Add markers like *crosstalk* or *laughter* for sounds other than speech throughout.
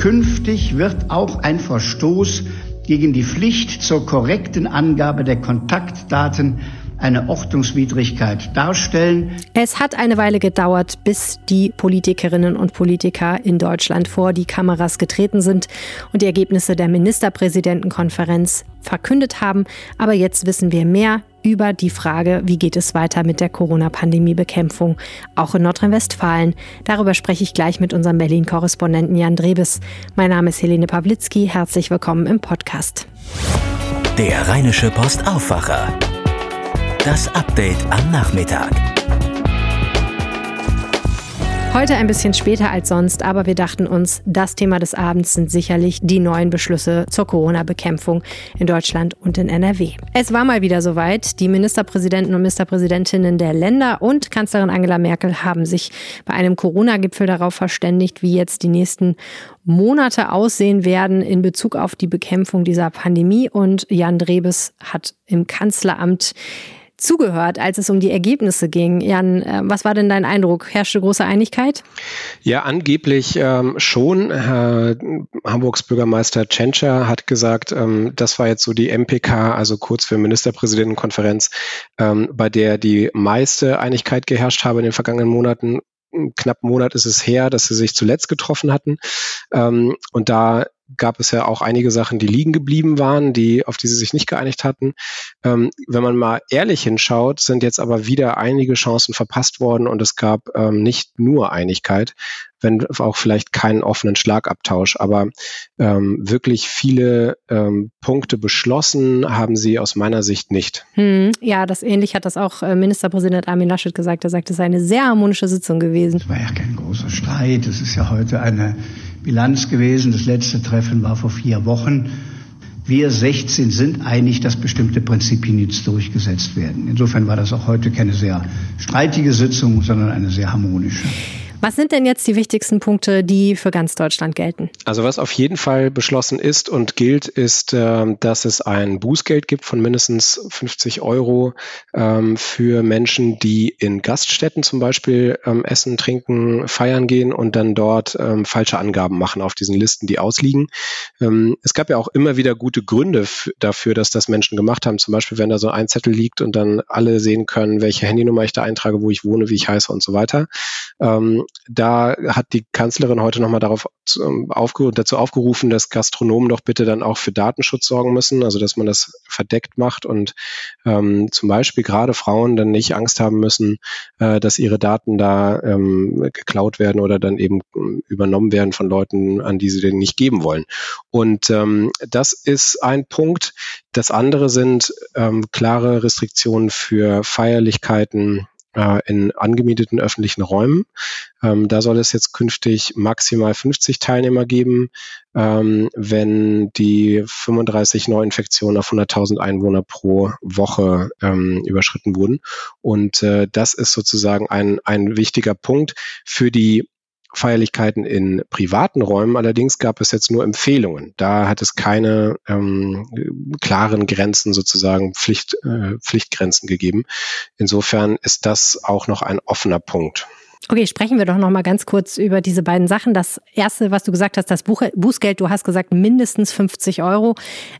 Künftig wird auch ein Verstoß gegen die Pflicht zur korrekten Angabe der Kontaktdaten eine Ordnungswidrigkeit darstellen. Es hat eine Weile gedauert, bis die Politikerinnen und Politiker in Deutschland vor die Kameras getreten sind und die Ergebnisse der Ministerpräsidentenkonferenz verkündet haben. Aber jetzt wissen wir mehr über die Frage, wie geht es weiter mit der Corona-Pandemie-Bekämpfung, auch in Nordrhein-Westfalen. Darüber spreche ich gleich mit unserem Berlin-Korrespondenten Jan Drebes. Mein Name ist Helene Pawlitzki. Herzlich willkommen im Podcast. Der Rheinische Post Aufwacher. Das Update am Nachmittag. Heute ein bisschen später als sonst, aber wir dachten uns, das Thema des Abends sind sicherlich die neuen Beschlüsse zur Corona-Bekämpfung in Deutschland und in NRW. Es war mal wieder soweit. Die Ministerpräsidenten und Ministerpräsidentinnen der Länder und Kanzlerin Angela Merkel haben sich bei einem Corona-Gipfel darauf verständigt, wie jetzt die nächsten Monate aussehen werden in Bezug auf die Bekämpfung dieser Pandemie. Und Jan Drebes hat im Kanzleramt zugehört, als es um die Ergebnisse ging. Jan, äh, was war denn dein Eindruck? Herrschte große Einigkeit? Ja, angeblich ähm, schon. Herr Hamburgs Bürgermeister Tschentscher hat gesagt, ähm, das war jetzt so die MPK, also kurz für Ministerpräsidentenkonferenz, ähm, bei der die meiste Einigkeit geherrscht habe in den vergangenen Monaten knapp einen Monat ist es her, dass sie sich zuletzt getroffen hatten. Ähm, und da gab es ja auch einige Sachen, die liegen geblieben waren, die, auf die sie sich nicht geeinigt hatten. Ähm, wenn man mal ehrlich hinschaut, sind jetzt aber wieder einige Chancen verpasst worden und es gab ähm, nicht nur Einigkeit, wenn auch vielleicht keinen offenen Schlagabtausch, aber ähm, wirklich viele ähm, Punkte beschlossen haben sie aus meiner Sicht nicht. Hm, ja, das ähnlich hat das auch äh, Ministerpräsident Armin Laschet gesagt. Er sagte, es sei eine sehr harmonische Sitzung gewesen. Es war ja kein großer Streit. Es ist ja heute eine Bilanz gewesen. Das letzte Treffen war vor vier Wochen. Wir 16 sind einig, dass bestimmte Prinzipien jetzt durchgesetzt werden. Insofern war das auch heute keine sehr streitige Sitzung, sondern eine sehr harmonische. Was sind denn jetzt die wichtigsten Punkte, die für ganz Deutschland gelten? Also was auf jeden Fall beschlossen ist und gilt, ist, ähm, dass es ein Bußgeld gibt von mindestens 50 Euro ähm, für Menschen, die in Gaststätten zum Beispiel ähm, essen, trinken, feiern gehen und dann dort falsche Angaben machen auf diesen Listen, die ausliegen. es gab ja auch immer wieder gute Gründe dafür, dass das Menschen gemacht haben. Zum Beispiel, wenn da so ein Zettel liegt und dann alle sehen können, welche Handynummer ich da eintrage, wo ich wohne, wie ich heiße und so weiter da hat die Kanzlerin heute nochmal darauf ähm, aufgerufen, dazu aufgerufen, dass Gastronomen doch bitte dann auch für Datenschutz sorgen müssen, also dass man das verdeckt macht und ähm, zum Beispiel gerade Frauen dann nicht Angst haben müssen, äh, dass ihre Daten da ähm, geklaut werden oder dann eben ähm, übernommen werden von Leuten, an die sie den nicht geben wollen. Und ähm, das ist ein Punkt. Das andere sind ähm, klare Restriktionen für Feierlichkeiten äh, in angemieteten öffentlichen Räumen. Ähm, da soll es jetzt künftig maximal 50 Teilnehmer geben, ähm, wenn die 35 Neuinfektionen auf 100.000 Einwohner pro Woche ähm, überschritten wurden. Und äh, das ist sozusagen ein, ein wichtiger Punkt für die Feierlichkeiten in privaten Räumen allerdings gab es jetzt nur Empfehlungen. Da hat es keine ähm, klaren Grenzen sozusagen, Pflicht, äh, Pflichtgrenzen gegeben. Insofern ist das auch noch ein offener Punkt. Okay, sprechen wir doch noch mal ganz kurz über diese beiden Sachen. Das erste, was du gesagt hast, das Buch, Bußgeld, du hast gesagt mindestens 50 Euro.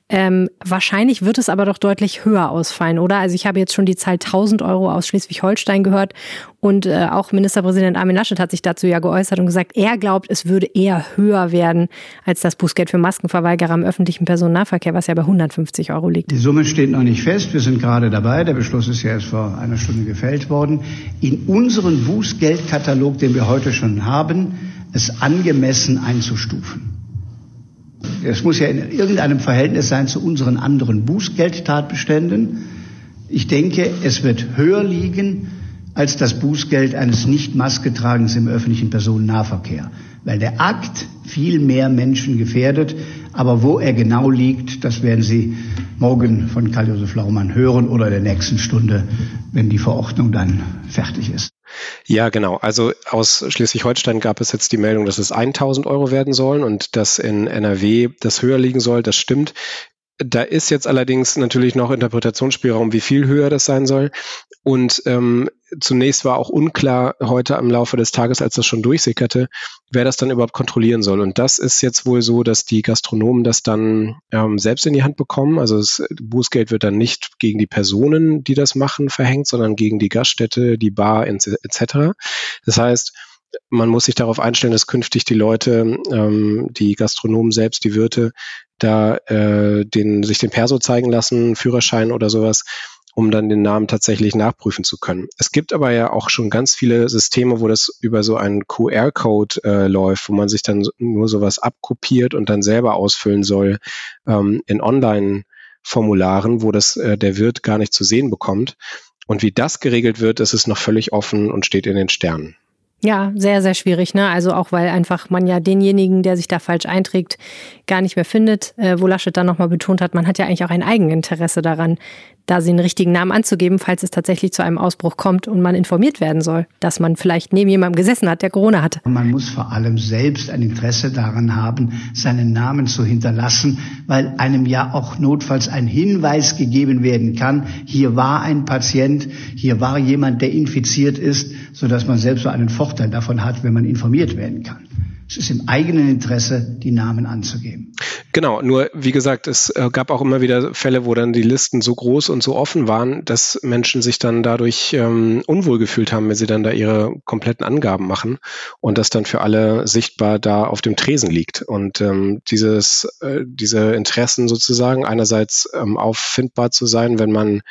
Ähm, wahrscheinlich wird es aber doch deutlich höher ausfallen, oder? Also ich habe jetzt schon die Zahl 1000 Euro aus Schleswig-Holstein gehört und äh, auch Ministerpräsident Armin Laschet hat sich dazu ja geäußert und gesagt, er glaubt, es würde eher höher werden als das Bußgeld für Maskenverweigerer im öffentlichen Personennahverkehr, was ja bei 150 Euro liegt. Die Summe steht noch nicht fest. Wir sind gerade dabei. Der Beschluss ist ja erst vor einer Stunde gefällt worden. In unseren Bußgeldkategorien Katalog, den wir heute schon haben, es angemessen einzustufen. Es muss ja in irgendeinem Verhältnis sein zu unseren anderen Bußgeldtatbeständen. Ich denke, es wird höher liegen als das Bußgeld eines Nicht-Maske-Tragens im öffentlichen Personennahverkehr, weil der Akt viel mehr Menschen gefährdet. Aber wo er genau liegt, das werden Sie morgen von Karl-Josef Laumann hören oder in der nächsten Stunde, wenn die Verordnung dann fertig ist. Ja, genau. Also aus Schleswig-Holstein gab es jetzt die Meldung, dass es 1000 Euro werden sollen und dass in NRW das höher liegen soll. Das stimmt. Da ist jetzt allerdings natürlich noch Interpretationsspielraum, wie viel höher das sein soll. Und ähm, zunächst war auch unklar heute am Laufe des Tages, als das schon durchsickerte, wer das dann überhaupt kontrollieren soll. Und das ist jetzt wohl so, dass die Gastronomen das dann ähm, selbst in die Hand bekommen. Also das Bußgeld wird dann nicht gegen die Personen, die das machen, verhängt, sondern gegen die Gaststätte, die Bar etc. Das heißt, man muss sich darauf einstellen, dass künftig die Leute, ähm, die Gastronomen selbst, die Wirte, da äh, den, sich den Perso zeigen lassen, Führerschein oder sowas, um dann den Namen tatsächlich nachprüfen zu können. Es gibt aber ja auch schon ganz viele Systeme, wo das über so einen QR-Code äh, läuft, wo man sich dann nur sowas abkopiert und dann selber ausfüllen soll ähm, in Online-Formularen, wo das äh, der Wirt gar nicht zu sehen bekommt. Und wie das geregelt wird, ist noch völlig offen und steht in den Sternen. Ja, sehr, sehr schwierig. Ne? Also auch, weil einfach man ja denjenigen, der sich da falsch einträgt, gar nicht mehr findet. Äh, wo Laschet dann nochmal betont hat, man hat ja eigentlich auch ein Eigeninteresse daran, da sie einen richtigen Namen anzugeben, falls es tatsächlich zu einem Ausbruch kommt und man informiert werden soll, dass man vielleicht neben jemandem gesessen hat, der Corona hatte. Man muss vor allem selbst ein Interesse daran haben, seinen Namen zu hinterlassen, weil einem ja auch notfalls ein Hinweis gegeben werden kann, hier war ein Patient, hier war jemand, der infiziert ist, sodass man selbst so einen Vorteil davon hat, wenn man informiert werden kann. Es ist im eigenen Interesse, die Namen anzugeben. Genau, nur wie gesagt, es äh, gab auch immer wieder Fälle, wo dann die Listen so groß und so offen waren, dass Menschen sich dann dadurch ähm, unwohl gefühlt haben, wenn sie dann da ihre kompletten Angaben machen und das dann für alle sichtbar da auf dem Tresen liegt. Und ähm, dieses, äh, diese Interessen sozusagen, einerseits ähm, auffindbar zu sein, wenn man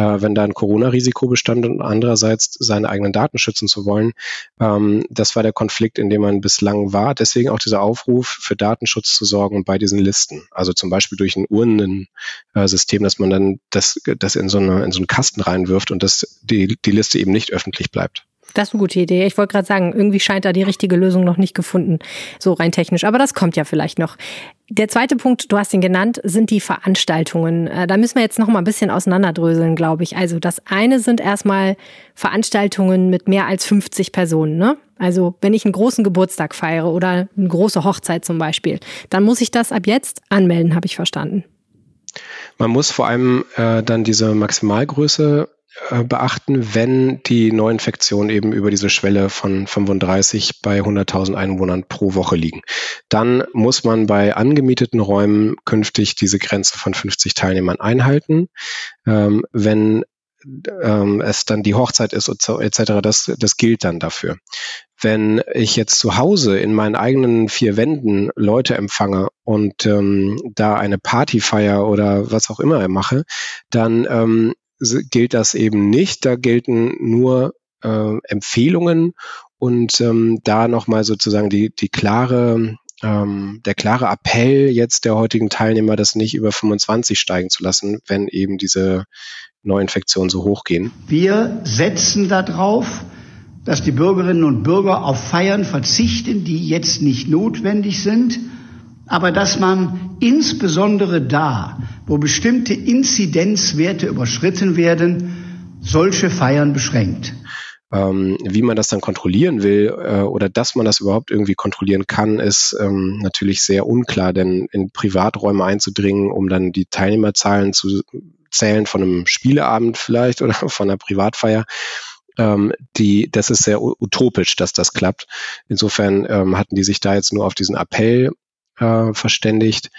äh, wenn da ein Corona-Risiko bestand und andererseits seine eigenen Daten schützen zu wollen. Ähm, das war der Konflikt, in dem man bislang war. Deswegen auch dieser Aufruf, für Datenschutz zu sorgen bei diesen Listen. Also zum Beispiel durch ein Urnensystem, dass man dann das, das in, so eine, in so einen Kasten reinwirft und dass die, die Liste eben nicht öffentlich bleibt. Das ist eine gute Idee. Ich wollte gerade sagen, irgendwie scheint da die richtige Lösung noch nicht gefunden, so rein technisch. Aber das kommt ja vielleicht noch. Der zweite Punkt, du hast ihn genannt, sind die Veranstaltungen. Äh, da müssen wir jetzt noch mal ein bisschen auseinanderdröseln, glaube ich. Also das eine sind erstmal Veranstaltungen mit mehr als 50 Personen. Ne? Also wenn ich einen großen Geburtstag feiere oder eine große Hochzeit zum Beispiel, dann muss ich das ab jetzt anmelden, habe ich verstanden. Man muss vor allem äh, dann diese Maximalgröße äh, beachten, wenn die Neuinfektionen eben über diese Schwelle von 35 bei 100.000 Einwohnern pro Woche liegen. Dann muss man bei angemieteten Räumen künftig diese Grenze von 50 Teilnehmern einhalten. Ähm, wenn ähm, es dann die Hochzeit ist etc., das, das gilt dann dafür. Wenn ich jetzt zu Hause in meinen eigenen vier Wänden Leute empfange und ähm, da eine Partyfeier oder was auch immer mache, dann ähm, gilt das eben nicht. Da gelten nur äh, Empfehlungen und ähm, da nochmal sozusagen die, die klare, ähm, der klare Appell jetzt der heutigen Teilnehmer, das nicht über 25 steigen zu lassen, wenn eben diese Neuinfektionen so hoch gehen. Wir setzen darauf, dass die Bürgerinnen und Bürger auf Feiern verzichten, die jetzt nicht notwendig sind aber dass man insbesondere da, wo bestimmte Inzidenzwerte überschritten werden, solche Feiern beschränkt. Ähm, wie man das dann kontrollieren will äh, oder dass man das überhaupt irgendwie kontrollieren kann, ist ähm, natürlich sehr unklar, denn in Privaträume einzudringen, um dann die Teilnehmerzahlen zu zählen von einem Spieleabend vielleicht *laughs* oder von einer Privatfeier, ähm, die, das ist sehr utopisch, dass das klappt. Insofern ähm, hatten die sich da jetzt nur auf diesen Appell äh, verständigt.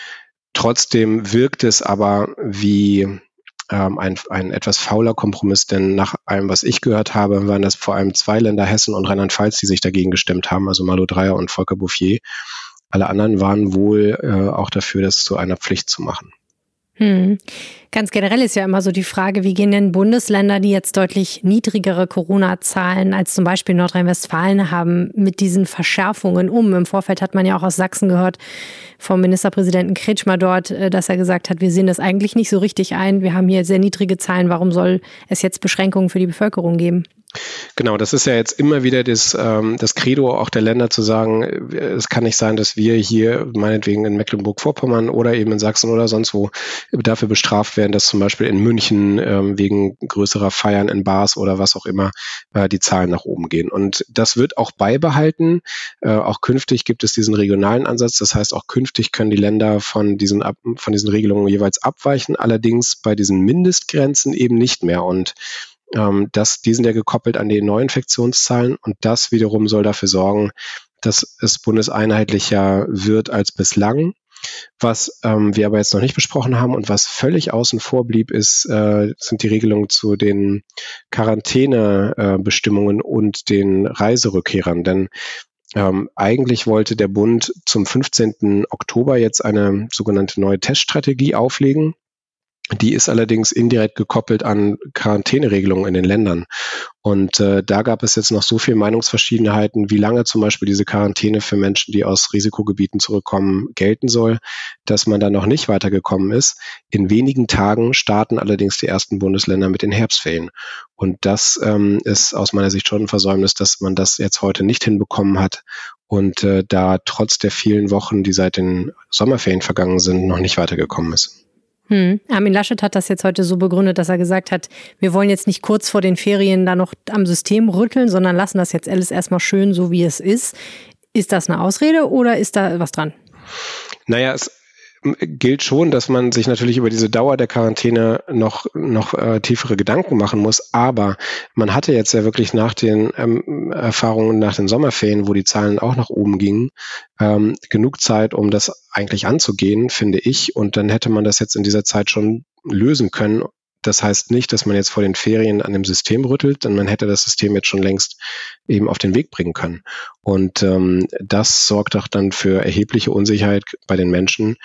Trotzdem wirkt es aber wie ähm, ein, ein etwas fauler Kompromiss, denn nach allem, was ich gehört habe, waren das vor allem zwei Länder, Hessen und Rheinland-Pfalz, die sich dagegen gestimmt haben, also Malo Dreyer und Volker Bouffier. Alle anderen waren wohl äh, auch dafür, das zu einer Pflicht zu machen. Hm. Ganz generell ist ja immer so die Frage, wie gehen denn Bundesländer, die jetzt deutlich niedrigere Corona-Zahlen als zum Beispiel Nordrhein-Westfalen haben, mit diesen Verschärfungen um? Im Vorfeld hat man ja auch aus Sachsen gehört vom Ministerpräsidenten Kretschmer dort, äh, dass er gesagt hat, wir sehen das eigentlich nicht so richtig ein. Wir haben hier sehr niedrige Zahlen. Warum soll es jetzt Beschränkungen für die Bevölkerung geben? Genau, das ist ja jetzt immer wieder das, ähm, das Credo auch der Länder zu sagen, äh, es kann nicht sein, dass wir hier meinetwegen in Mecklenburg-Vorpommern oder eben in Sachsen oder sonst wo dafür bestraft werden, dass zum Beispiel in München ähm, wegen größerer Feiern in Bars oder was auch immer äh, die Zahlen nach oben gehen. Und das wird auch beibehalten. Äh, auch künftig gibt es diesen regionalen Ansatz. Das heißt, auch künftig können die Länder von diesen, von diesen Regelungen jeweils abweichen, allerdings bei diesen Mindestgrenzen eben nicht mehr. Und ähm, das, die sind ja gekoppelt an die Neuinfektionszahlen und das wiederum soll dafür sorgen, dass es bundeseinheitlicher wird als bislang. Was ähm, wir aber jetzt noch nicht besprochen haben und was völlig außen vor blieb, ist, äh, sind die Regelungen zu den Quarantänebestimmungen äh, und den Reiserückkehrern. Denn ähm, eigentlich wollte der Bund zum 15. Oktober jetzt eine sogenannte neue Teststrategie auflegen. Die ist allerdings indirekt gekoppelt an Quarantäneregelungen in den Ländern. Und äh, da gab es jetzt noch so viel Meinungsverschiedenheiten, wie lange zum Beispiel diese Quarantäne für Menschen, die aus Risikogebieten zurückkommen, gelten soll, dass man da noch nicht weitergekommen ist. In wenigen Tagen starten allerdings die ersten Bundesländer mit den Herbstferien. Und das ähm, ist aus meiner Sicht schon ein Versäumnis, dass man das jetzt heute nicht hinbekommen hat und äh, da trotz der vielen Wochen, die seit den Sommerferien vergangen sind, noch nicht weitergekommen ist. Hm. Armin Laschet hat das jetzt heute so begründet, dass er gesagt hat, wir wollen jetzt nicht kurz vor den Ferien da noch am System rütteln, sondern lassen das jetzt alles erstmal schön so, wie es ist. Ist das eine Ausrede oder ist da was dran? Naja, es gilt schon, dass man sich natürlich über diese Dauer der Quarantäne noch, noch äh, tiefere Gedanken machen muss. Aber man hatte jetzt ja wirklich nach den ähm, Erfahrungen nach den Sommerferien, wo die Zahlen auch nach oben gingen, ähm, genug Zeit, um das eigentlich anzugehen, finde ich. Und dann hätte man das jetzt in dieser Zeit schon lösen können. Das heißt nicht, dass man jetzt vor den Ferien an dem System rüttelt, denn man hätte das System jetzt schon längst eben auf den Weg bringen können. Und ähm, das sorgt auch dann für erhebliche Unsicherheit bei den Menschen,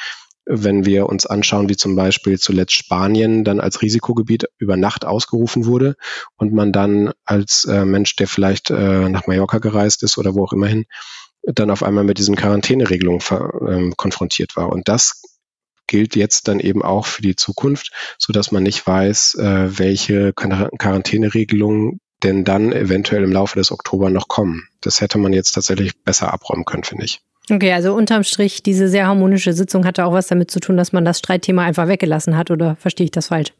wenn wir uns anschauen, wie zum Beispiel zuletzt Spanien dann als Risikogebiet über Nacht ausgerufen wurde und man dann als äh, Mensch, der vielleicht äh, nach Mallorca gereist ist oder wo auch immerhin, dann auf einmal mit diesen Quarantäneregelungen äh, konfrontiert war. Und das gilt jetzt dann eben auch für die Zukunft, so dass man nicht weiß, äh, welche Quarantäneregelungen denn dann eventuell im Laufe des Oktober noch kommen. Das hätte man jetzt tatsächlich besser abräumen können, finde ich. Okay, also unterm Strich, diese sehr harmonische Sitzung hatte auch was damit zu tun, dass man das Streitthema einfach weggelassen hat, oder verstehe ich das falsch?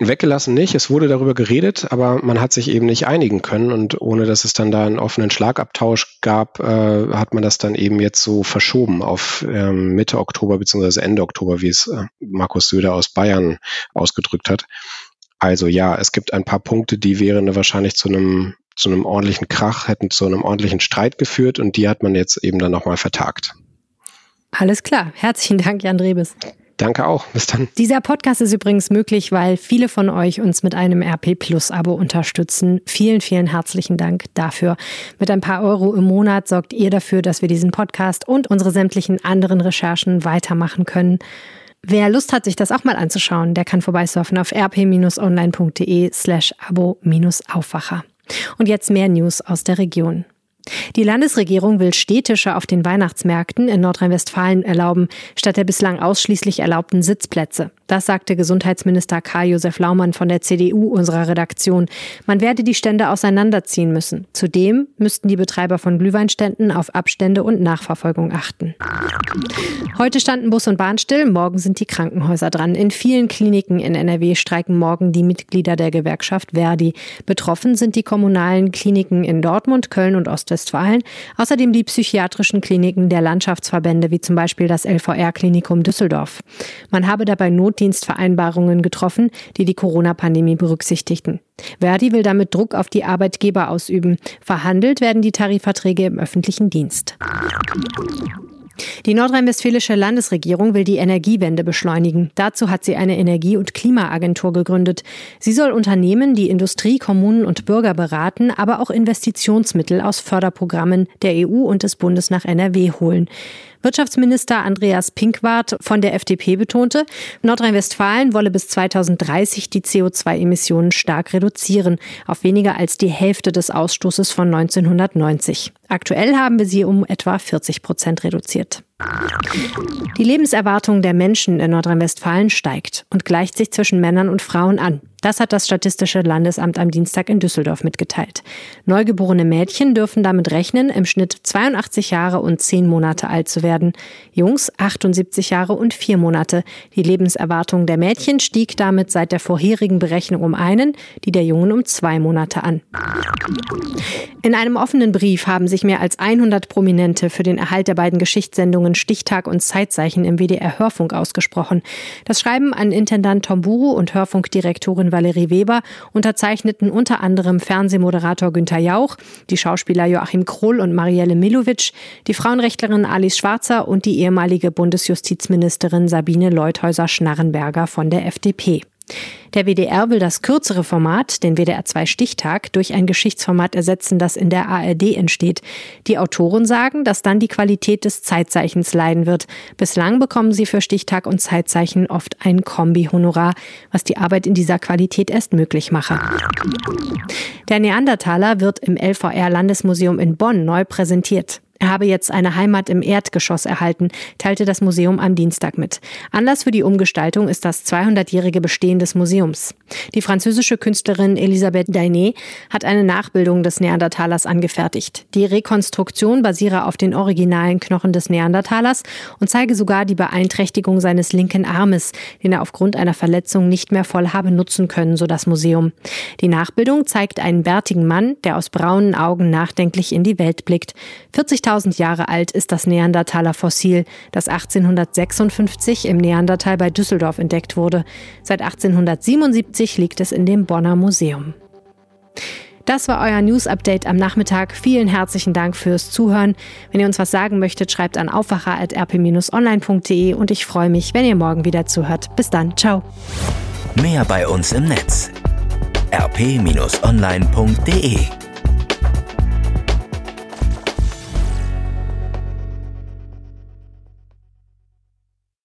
Weggelassen nicht, es wurde darüber geredet, aber man hat sich eben nicht einigen können und ohne dass es dann da einen offenen Schlagabtausch gab, äh, hat man das dann eben jetzt so verschoben auf ähm, Mitte Oktober bzw. Ende Oktober, wie es äh, Markus Söder aus Bayern ausgedrückt hat. Also ja, es gibt ein paar Punkte, die wären wahrscheinlich zu einem zu einem ordentlichen Krach, hätten zu einem ordentlichen Streit geführt und die hat man jetzt eben dann nochmal vertagt. Alles klar. Herzlichen Dank, Jan Drebes. Danke auch. Bis dann. Dieser Podcast ist übrigens möglich, weil viele von euch uns mit einem RP Plus Abo unterstützen. Vielen, vielen herzlichen Dank dafür. Mit ein paar Euro im Monat sorgt ihr dafür, dass wir diesen Podcast und unsere sämtlichen anderen Recherchen weitermachen können. Wer Lust hat, sich das auch mal anzuschauen, der kann vorbeisurfen auf rp-online.de slash abo-aufwacher. Und jetzt mehr News aus der Region. Die Landesregierung will Städtische auf den Weihnachtsmärkten in Nordrhein-Westfalen erlauben, statt der bislang ausschließlich erlaubten Sitzplätze. Das sagte Gesundheitsminister Karl-Josef Laumann von der CDU unserer Redaktion. Man werde die Stände auseinanderziehen müssen. Zudem müssten die Betreiber von Glühweinständen auf Abstände und Nachverfolgung achten. Heute standen Bus und Bahn still, morgen sind die Krankenhäuser dran. In vielen Kliniken in NRW streiken morgen die Mitglieder der Gewerkschaft Verdi. Betroffen sind die kommunalen Kliniken in Dortmund, Köln und Ostwestfalen, außerdem die psychiatrischen Kliniken der Landschaftsverbände wie zum Beispiel das LVR-Klinikum Düsseldorf. Man habe dabei Not Notdienstvereinbarungen getroffen, die die Corona-Pandemie berücksichtigten. Verdi will damit Druck auf die Arbeitgeber ausüben. Verhandelt werden die Tarifverträge im öffentlichen Dienst. Die nordrhein-westfälische Landesregierung will die Energiewende beschleunigen. Dazu hat sie eine Energie- und Klimaagentur gegründet. Sie soll Unternehmen, die Industrie, Kommunen und Bürger beraten, aber auch Investitionsmittel aus Förderprogrammen der EU und des Bundes nach NRW holen. Wirtschaftsminister Andreas Pinkwart von der FDP betonte, Nordrhein-Westfalen wolle bis 2030 die CO2-Emissionen stark reduzieren, auf weniger als die Hälfte des Ausstoßes von 1990. Aktuell haben wir sie um etwa 40 Prozent reduziert. Die Lebenserwartung der Menschen in Nordrhein-Westfalen steigt und gleicht sich zwischen Männern und Frauen an. Das hat das Statistische Landesamt am Dienstag in Düsseldorf mitgeteilt. Neugeborene Mädchen dürfen damit rechnen, im Schnitt 82 Jahre und 10 Monate alt zu werden. Jungs 78 Jahre und 4 Monate. Die Lebenserwartung der Mädchen stieg damit seit der vorherigen Berechnung um einen, die der Jungen um zwei Monate an. In einem offenen Brief haben sich mehr als 100 Prominente für den Erhalt der beiden Geschichtssendungen Stichtag und Zeitzeichen im WDR Hörfunk ausgesprochen. Das Schreiben an Intendant Tomburu und Hörfunkdirektorin Autorin Valerie Weber unterzeichneten unter anderem Fernsehmoderator Günther Jauch, die Schauspieler Joachim Kroll und Marielle Milovic, die Frauenrechtlerin Alice Schwarzer und die ehemalige Bundesjustizministerin Sabine Leuthäuser-Schnarrenberger von der FDP. Der WDR will das kürzere Format, den WDR 2 Stichtag, durch ein Geschichtsformat ersetzen, das in der ARD entsteht. Die Autoren sagen, dass dann die Qualität des Zeitzeichens leiden wird. Bislang bekommen sie für Stichtag und Zeitzeichen oft ein Kombi-Honorar, was die Arbeit in dieser Qualität erst möglich mache. Der Neandertaler wird im LVR Landesmuseum in Bonn neu präsentiert. Er habe jetzt eine Heimat im Erdgeschoss erhalten, teilte das Museum am Dienstag mit. Anlass für die Umgestaltung ist das 200-jährige Bestehen des Museums. Die französische Künstlerin Elisabeth Dainé hat eine Nachbildung des Neandertalers angefertigt. Die Rekonstruktion basiere auf den originalen Knochen des Neandertalers und zeige sogar die Beeinträchtigung seines linken Armes, den er aufgrund einer Verletzung nicht mehr voll habe nutzen können, so das Museum. Die Nachbildung zeigt einen bärtigen Mann, der aus braunen Augen nachdenklich in die Welt blickt. 40 5000 Jahre alt ist das Neandertaler Fossil, das 1856 im Neandertal bei Düsseldorf entdeckt wurde. Seit 1877 liegt es in dem Bonner Museum. Das war euer News Update am Nachmittag. Vielen herzlichen Dank fürs Zuhören. Wenn ihr uns was sagen möchtet, schreibt an aufwacher.rp-online.de und ich freue mich, wenn ihr morgen wieder zuhört. Bis dann. Ciao. Mehr bei uns im Netz rp-online.de